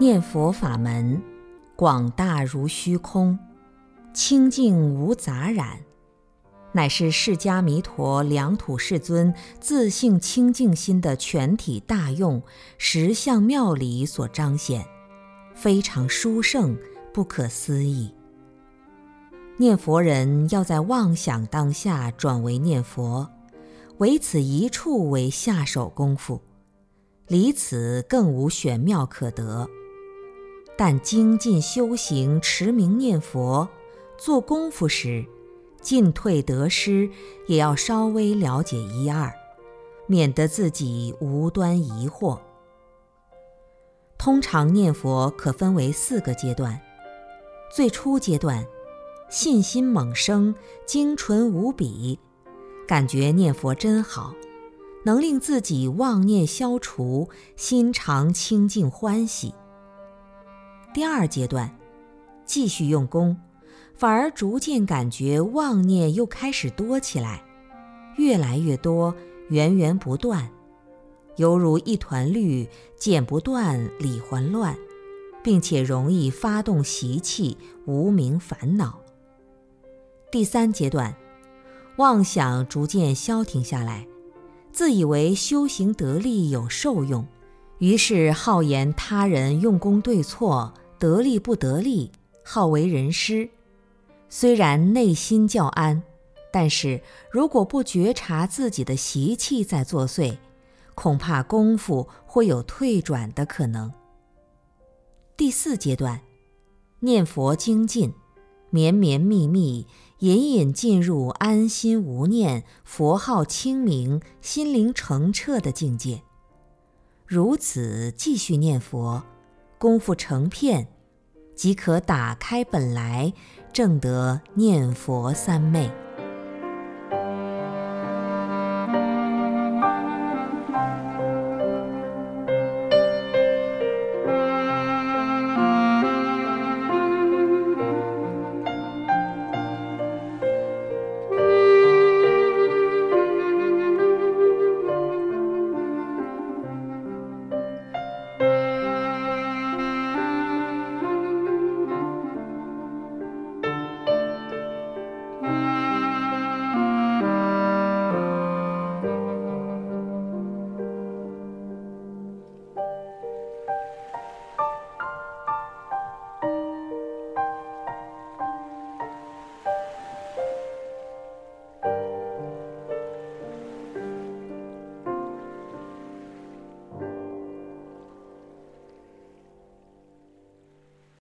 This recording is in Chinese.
念佛法门广大如虚空，清净无杂染，乃是释迦弥陀两土世尊自性清净心的全体大用实相妙理所彰显，非常殊胜，不可思议。念佛人要在妄想当下转为念佛，唯此一处为下手功夫，离此更无玄妙可得。但精进修行、持名念佛、做功夫时，进退得失也要稍微了解一二，免得自己无端疑惑。通常念佛可分为四个阶段：最初阶段，信心猛生，精纯无比，感觉念佛真好，能令自己妄念消除，心常清净欢喜。第二阶段，继续用功，反而逐渐感觉妄念又开始多起来，越来越多，源源不断，犹如一团绿，剪不断，理还乱，并且容易发动习气、无名烦恼。第三阶段，妄想逐渐消停下来，自以为修行得力有受用。于是好言他人用功对错，得力不得力，好为人师。虽然内心较安，但是如果不觉察自己的习气在作祟，恐怕功夫会有退转的可能。第四阶段，念佛精进，绵绵密密，隐隐进入安心无念、佛号清明、心灵澄澈的境界。如此继续念佛，功夫成片，即可打开本来，正得念佛三昧。